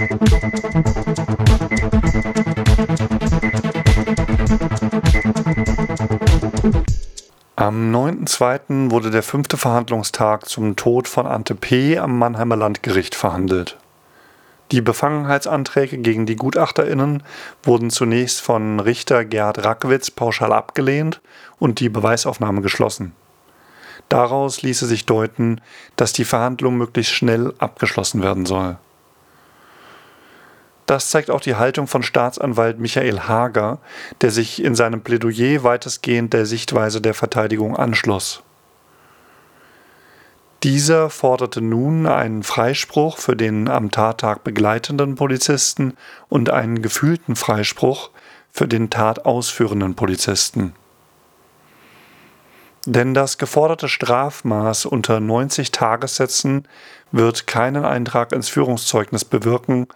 Am 9.2. wurde der fünfte Verhandlungstag zum Tod von Ante P. am Mannheimer Landgericht verhandelt. Die Befangenheitsanträge gegen die GutachterInnen wurden zunächst von Richter Gerd Rackwitz pauschal abgelehnt und die Beweisaufnahme geschlossen. Daraus ließe sich deuten, dass die Verhandlung möglichst schnell abgeschlossen werden soll. Das zeigt auch die Haltung von Staatsanwalt Michael Hager, der sich in seinem Plädoyer weitestgehend der Sichtweise der Verteidigung anschloss. Dieser forderte nun einen Freispruch für den am Tattag begleitenden Polizisten und einen gefühlten Freispruch für den tatausführenden Polizisten. Denn das geforderte Strafmaß unter 90 Tagessätzen wird keinen Eintrag ins Führungszeugnis bewirken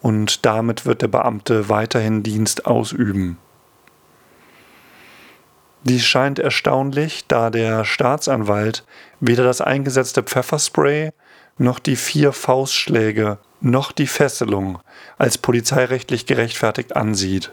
und damit wird der Beamte weiterhin Dienst ausüben. Dies scheint erstaunlich, da der Staatsanwalt weder das eingesetzte Pfefferspray noch die vier Faustschläge noch die Fesselung als polizeirechtlich gerechtfertigt ansieht.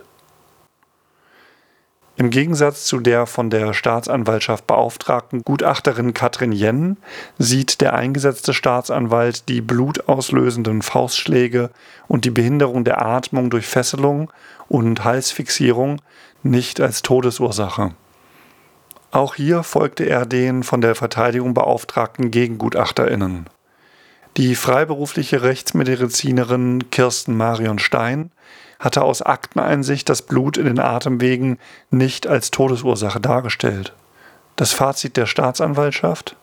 Im Gegensatz zu der von der Staatsanwaltschaft beauftragten Gutachterin Katrin Jen sieht der eingesetzte Staatsanwalt die blutauslösenden Faustschläge und die Behinderung der Atmung durch Fesselung und Halsfixierung nicht als Todesursache. Auch hier folgte er den von der Verteidigung beauftragten Gegengutachterinnen. Die freiberufliche Rechtsmedizinerin Kirsten Marion Stein hatte aus Akteneinsicht das Blut in den Atemwegen nicht als Todesursache dargestellt. Das Fazit der Staatsanwaltschaft?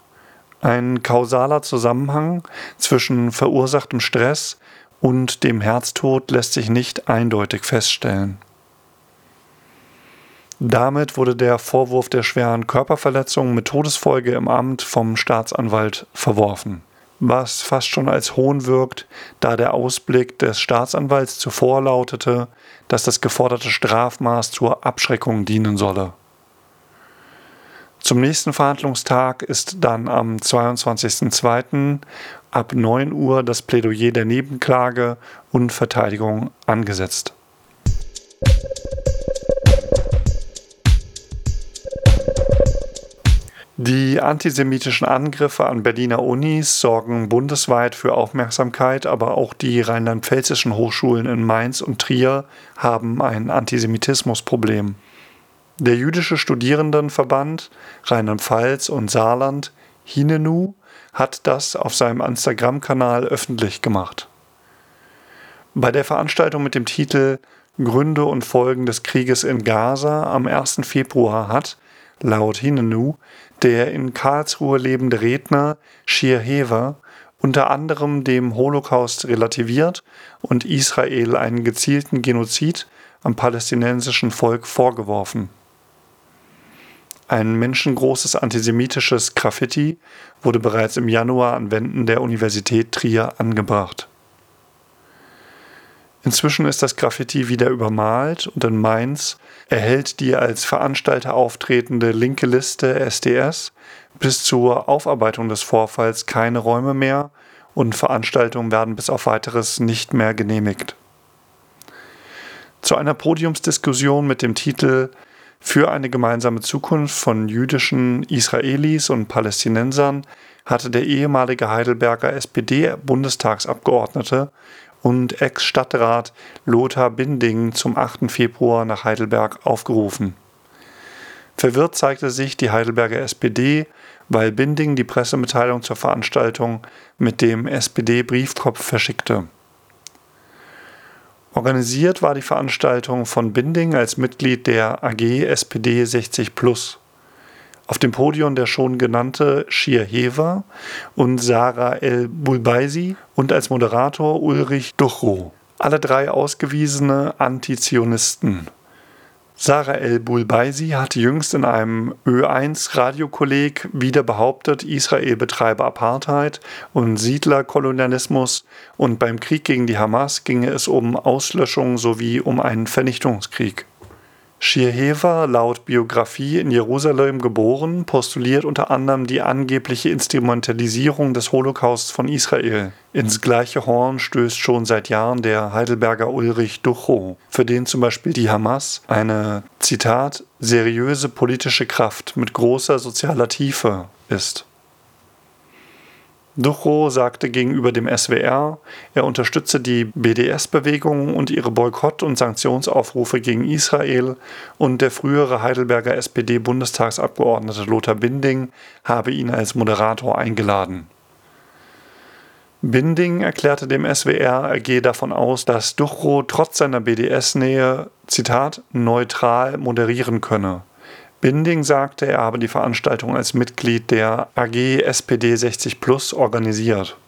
Ein kausaler Zusammenhang zwischen verursachtem Stress und dem Herztod lässt sich nicht eindeutig feststellen. Damit wurde der Vorwurf der schweren Körperverletzung mit Todesfolge im Amt vom Staatsanwalt verworfen was fast schon als Hohn wirkt, da der Ausblick des Staatsanwalts zuvor lautete, dass das geforderte Strafmaß zur Abschreckung dienen solle. Zum nächsten Verhandlungstag ist dann am 22.02. ab 9 Uhr das Plädoyer der Nebenklage und Verteidigung angesetzt. Die antisemitischen Angriffe an Berliner Unis sorgen bundesweit für Aufmerksamkeit, aber auch die rheinland-pfälzischen Hochschulen in Mainz und Trier haben ein Antisemitismusproblem. Der jüdische Studierendenverband Rheinland-Pfalz und Saarland, Hinenu, hat das auf seinem Instagram-Kanal öffentlich gemacht. Bei der Veranstaltung mit dem Titel Gründe und Folgen des Krieges in Gaza am 1. Februar hat, laut Hinenu, der in Karlsruhe lebende Redner Shir Hever unter anderem dem Holocaust relativiert und Israel einen gezielten Genozid am palästinensischen Volk vorgeworfen. Ein menschengroßes antisemitisches Graffiti wurde bereits im Januar an Wänden der Universität Trier angebracht. Inzwischen ist das Graffiti wieder übermalt und in Mainz erhält die als Veranstalter auftretende linke Liste SDS bis zur Aufarbeitung des Vorfalls keine Räume mehr und Veranstaltungen werden bis auf weiteres nicht mehr genehmigt. Zu einer Podiumsdiskussion mit dem Titel Für eine gemeinsame Zukunft von jüdischen Israelis und Palästinensern hatte der ehemalige Heidelberger SPD-Bundestagsabgeordnete und Ex-Stadtrat Lothar Binding zum 8. Februar nach Heidelberg aufgerufen. Verwirrt zeigte sich die Heidelberger SPD, weil Binding die Pressemitteilung zur Veranstaltung mit dem SPD-Briefkopf verschickte. Organisiert war die Veranstaltung von Binding als Mitglied der AG SPD 60 Plus. Auf dem Podium der schon genannte Shir Hever und Sarah El Bulbaisi und als Moderator Ulrich Duchrow. Alle drei ausgewiesene Antizionisten. Sarah El Bulbaisi hatte jüngst in einem Ö1-Radiokolleg wieder behauptet, Israel betreibe Apartheid und Siedlerkolonialismus und beim Krieg gegen die Hamas ginge es um Auslöschung sowie um einen Vernichtungskrieg. Schierhever, laut Biografie in Jerusalem geboren, postuliert unter anderem die angebliche Instrumentalisierung des Holocausts von Israel. Ins gleiche Horn stößt schon seit Jahren der Heidelberger Ulrich Duchow, für den zum Beispiel die Hamas eine, Zitat, seriöse politische Kraft mit großer sozialer Tiefe ist. Ducho sagte gegenüber dem SWR, er unterstütze die BDS-Bewegung und ihre Boykott- und Sanktionsaufrufe gegen Israel und der frühere Heidelberger SPD-Bundestagsabgeordnete Lothar Binding habe ihn als Moderator eingeladen. Binding erklärte dem SWR, er gehe davon aus, dass Ducho trotz seiner BDS-Nähe, Zitat, neutral moderieren könne. Binding sagte, er habe die Veranstaltung als Mitglied der AG SPD 60 Plus organisiert.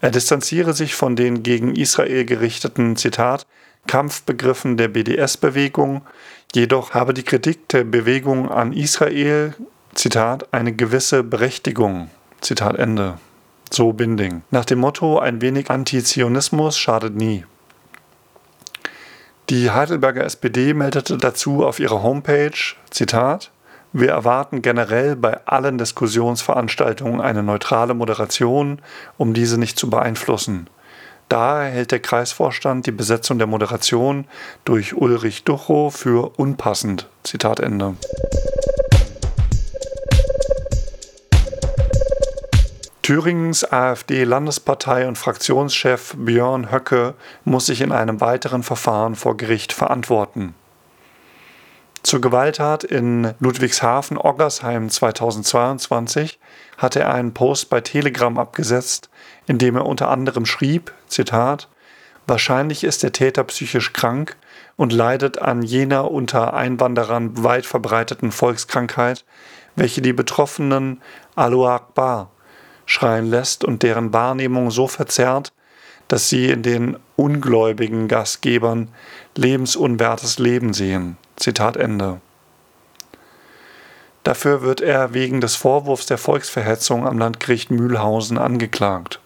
Er distanziere sich von den gegen Israel gerichteten, Zitat, Kampfbegriffen der BDS-Bewegung, jedoch habe die Kritik der Bewegung an Israel, Zitat, eine gewisse Berechtigung, Zitat Ende. So Binding. Nach dem Motto, ein wenig Antizionismus schadet nie. Die Heidelberger SPD meldete dazu auf ihrer Homepage, Zitat, wir erwarten generell bei allen Diskussionsveranstaltungen eine neutrale Moderation, um diese nicht zu beeinflussen. Daher hält der Kreisvorstand die Besetzung der Moderation durch Ulrich Duchow für unpassend. Zitat Ende. Thüringens AfD-Landespartei und Fraktionschef Björn Höcke muss sich in einem weiteren Verfahren vor Gericht verantworten. Zur Gewalttat in Ludwigshafen-Oggersheim 2022 hatte er einen Post bei Telegram abgesetzt, in dem er unter anderem schrieb, Zitat, Wahrscheinlich ist der Täter psychisch krank und leidet an jener unter Einwanderern weit verbreiteten Volkskrankheit, welche die Betroffenen Alu Akbar schreien lässt und deren Wahrnehmung so verzerrt, dass sie in den ungläubigen Gastgebern lebensunwertes Leben sehen. Zitat Ende. Dafür wird er wegen des Vorwurfs der Volksverhetzung am Landgericht Mühlhausen angeklagt.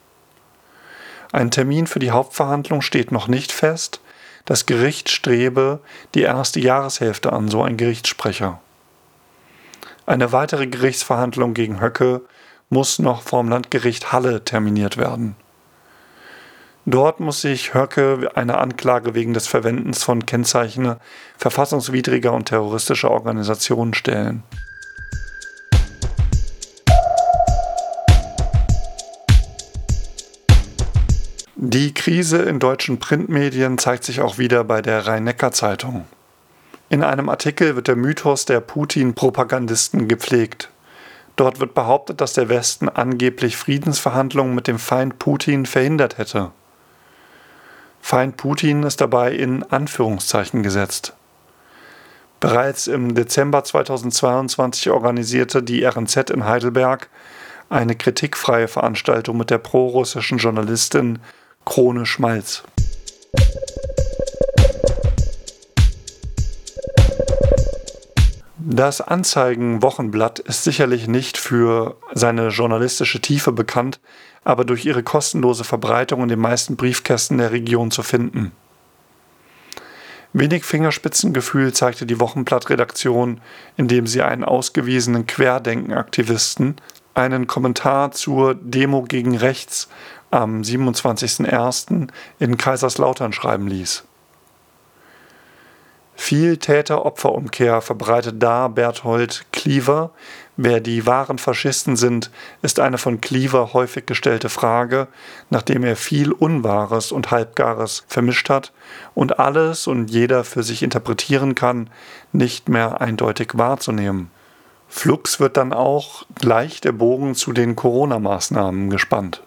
Ein Termin für die Hauptverhandlung steht noch nicht fest. Das Gericht strebe die erste Jahreshälfte an, so ein Gerichtssprecher. Eine weitere Gerichtsverhandlung gegen Höcke muss noch vom Landgericht Halle terminiert werden. Dort muss sich Höcke eine Anklage wegen des Verwendens von Kennzeichen verfassungswidriger und terroristischer Organisationen stellen. Die Krise in deutschen Printmedien zeigt sich auch wieder bei der Rhein-Neckar-Zeitung. In einem Artikel wird der Mythos der Putin-Propagandisten gepflegt. Dort wird behauptet, dass der Westen angeblich Friedensverhandlungen mit dem Feind Putin verhindert hätte. Feind Putin ist dabei in Anführungszeichen gesetzt. Bereits im Dezember 2022 organisierte die RNZ in Heidelberg eine kritikfreie Veranstaltung mit der prorussischen Journalistin Krone Schmalz. Das Anzeigen-Wochenblatt ist sicherlich nicht für seine journalistische Tiefe bekannt, aber durch ihre kostenlose Verbreitung in den meisten Briefkästen der Region zu finden. Wenig Fingerspitzengefühl zeigte die Wochenblattredaktion, indem sie einen ausgewiesenen Querdenken-Aktivisten einen Kommentar zur Demo gegen Rechts am 27.01. in Kaiserslautern schreiben ließ. Viel Täter-Opfer-Umkehr verbreitet da Berthold Cleaver. Wer die wahren Faschisten sind, ist eine von Cleaver häufig gestellte Frage, nachdem er viel Unwahres und Halbgares vermischt hat und alles und jeder für sich interpretieren kann, nicht mehr eindeutig wahrzunehmen. Flux wird dann auch gleich der Bogen zu den Corona-Maßnahmen gespannt.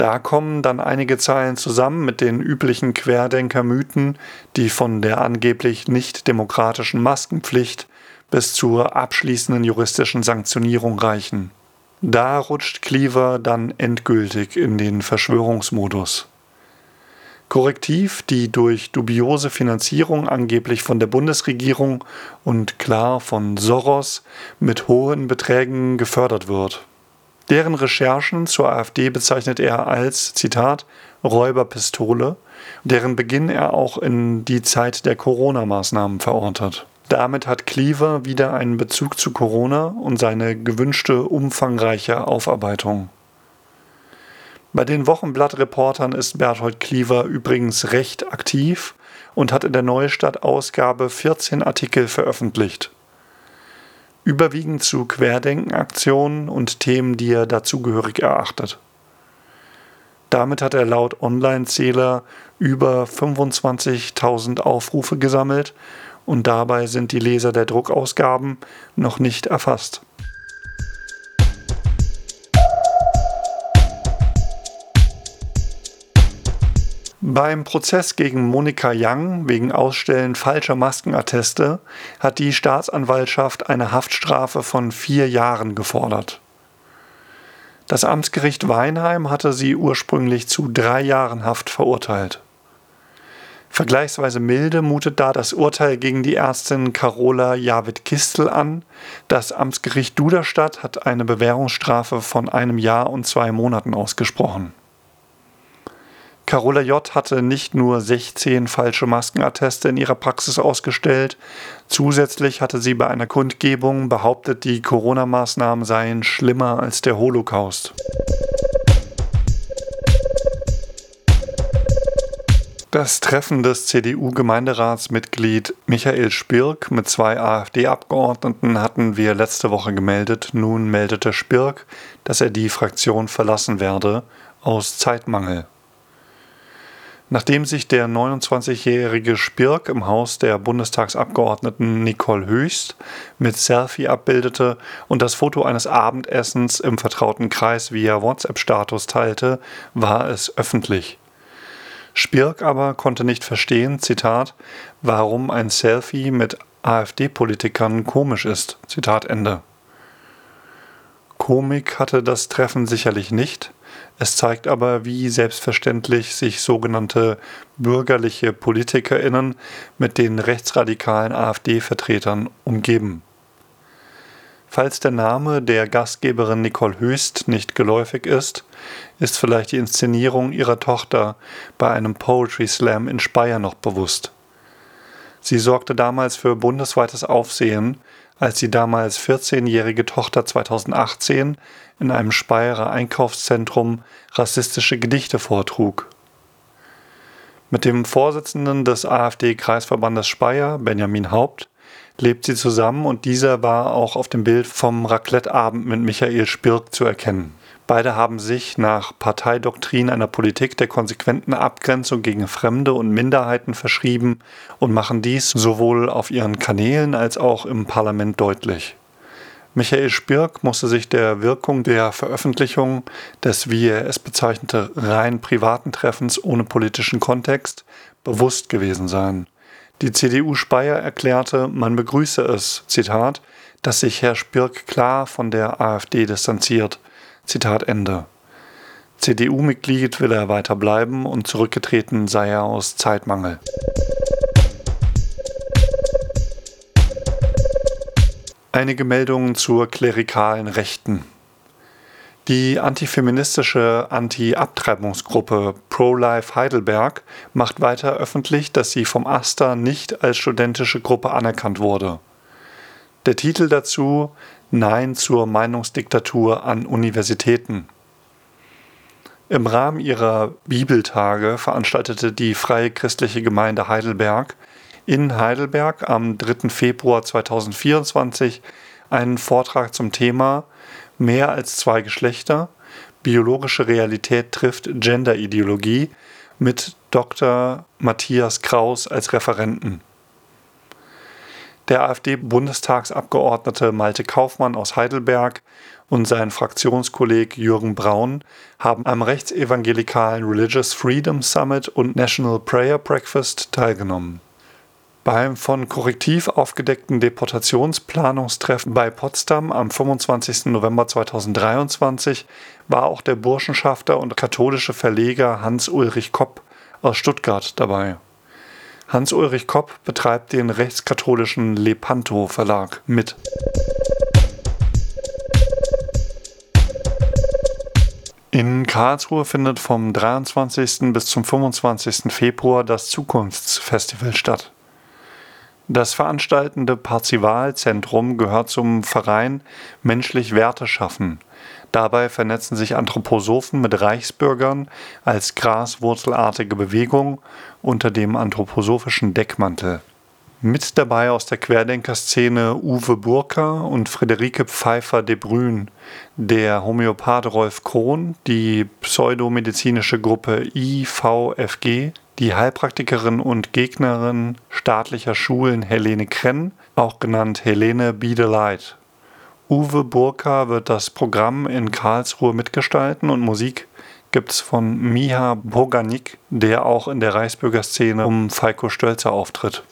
Da kommen dann einige Zeilen zusammen mit den üblichen Querdenker-Mythen, die von der angeblich nicht demokratischen Maskenpflicht bis zur abschließenden juristischen Sanktionierung reichen. Da rutscht Cleaver dann endgültig in den Verschwörungsmodus. Korrektiv, die durch dubiose Finanzierung angeblich von der Bundesregierung und klar von Soros mit hohen Beträgen gefördert wird. Deren Recherchen zur AfD bezeichnet er als, Zitat, Räuberpistole, deren Beginn er auch in die Zeit der Corona-Maßnahmen verortet. Damit hat Cleaver wieder einen Bezug zu Corona und seine gewünschte umfangreiche Aufarbeitung. Bei den Wochenblatt-Reportern ist Berthold Cleaver übrigens recht aktiv und hat in der Neustadt-Ausgabe 14 Artikel veröffentlicht. Überwiegend zu Querdenkenaktionen und Themen, die er dazugehörig erachtet. Damit hat er laut Online-Zähler über 25.000 Aufrufe gesammelt und dabei sind die Leser der Druckausgaben noch nicht erfasst. Beim Prozess gegen Monika Young wegen Ausstellen falscher Maskenatteste hat die Staatsanwaltschaft eine Haftstrafe von vier Jahren gefordert. Das Amtsgericht Weinheim hatte sie ursprünglich zu drei Jahren Haft verurteilt. Vergleichsweise milde mutet da das Urteil gegen die Ärztin Carola Javid-Kistel an. Das Amtsgericht Duderstadt hat eine Bewährungsstrafe von einem Jahr und zwei Monaten ausgesprochen. Carola J. hatte nicht nur 16 falsche Maskenatteste in ihrer Praxis ausgestellt, zusätzlich hatte sie bei einer Kundgebung behauptet, die Corona-Maßnahmen seien schlimmer als der Holocaust. Das Treffen des CDU-Gemeinderatsmitglied Michael Spirk mit zwei AfD-Abgeordneten hatten wir letzte Woche gemeldet. Nun meldete Spirk, dass er die Fraktion verlassen werde, aus Zeitmangel. Nachdem sich der 29-jährige Spirk im Haus der Bundestagsabgeordneten Nicole Höchst mit Selfie abbildete und das Foto eines Abendessens im vertrauten Kreis via WhatsApp-Status teilte, war es öffentlich. Spirk aber konnte nicht verstehen, Zitat, warum ein Selfie mit AfD-Politikern komisch ist. Zitat Ende. Komik hatte das Treffen sicherlich nicht, es zeigt aber, wie selbstverständlich sich sogenannte bürgerliche PolitikerInnen mit den rechtsradikalen AfD-Vertretern umgeben. Falls der Name der Gastgeberin Nicole Höchst nicht geläufig ist, ist vielleicht die Inszenierung ihrer Tochter bei einem Poetry Slam in Speyer noch bewusst. Sie sorgte damals für bundesweites Aufsehen, als die damals 14-jährige Tochter 2018 in einem Speyerer Einkaufszentrum rassistische Gedichte vortrug. Mit dem Vorsitzenden des AfD-Kreisverbandes Speyer, Benjamin Haupt, lebt sie zusammen und dieser war auch auf dem Bild vom Raclette-Abend mit Michael Spirk zu erkennen. Beide haben sich nach Parteidoktrin einer Politik der konsequenten Abgrenzung gegen Fremde und Minderheiten verschrieben und machen dies sowohl auf ihren Kanälen als auch im Parlament deutlich. Michael Spirk musste sich der Wirkung der Veröffentlichung des, wie er es bezeichnete, rein privaten Treffens ohne politischen Kontext bewusst gewesen sein. Die CDU Speyer erklärte, man begrüße es, Zitat, dass sich Herr Spirk klar von der AfD distanziert. Zitat Ende. CDU-Mitglied will er weiter bleiben und zurückgetreten sei er aus Zeitmangel. Einige Meldungen zur klerikalen Rechten. Die antifeministische Anti-Abtreibungsgruppe Pro-Life Heidelberg macht weiter öffentlich, dass sie vom AStA nicht als studentische Gruppe anerkannt wurde. Der Titel dazu Nein zur Meinungsdiktatur an Universitäten. Im Rahmen ihrer Bibeltage veranstaltete die Freie Christliche Gemeinde Heidelberg in Heidelberg am 3. Februar 2024 einen Vortrag zum Thema Mehr als zwei Geschlechter, biologische Realität trifft Genderideologie mit Dr. Matthias Kraus als Referenten. Der AfD-Bundestagsabgeordnete Malte Kaufmann aus Heidelberg und sein Fraktionskolleg Jürgen Braun haben am rechtsevangelikalen Religious Freedom Summit und National Prayer Breakfast teilgenommen. Beim von Korrektiv aufgedeckten Deportationsplanungstreffen bei Potsdam am 25. November 2023 war auch der Burschenschafter und katholische Verleger Hans-Ulrich Kopp aus Stuttgart dabei. Hans-Ulrich Kopp betreibt den rechtskatholischen Lepanto Verlag mit. In Karlsruhe findet vom 23. bis zum 25. Februar das Zukunftsfestival statt. Das veranstaltende Parzivalzentrum gehört zum Verein Menschlich Werte schaffen. Dabei vernetzen sich Anthroposophen mit Reichsbürgern als graswurzelartige Bewegung unter dem anthroposophischen Deckmantel. Mit dabei aus der Querdenkerszene Uwe Burka und Friederike Pfeiffer de Brün, der Homöopath Rolf Krohn, die pseudomedizinische Gruppe IVFG, die Heilpraktikerin und Gegnerin staatlicher Schulen Helene Krenn, auch genannt Helene Biedelight. Uwe Burka wird das Programm in Karlsruhe mitgestalten und Musik gibt's von Miha Boganik, der auch in der Reichsbürgerszene um Falko Stölzer auftritt.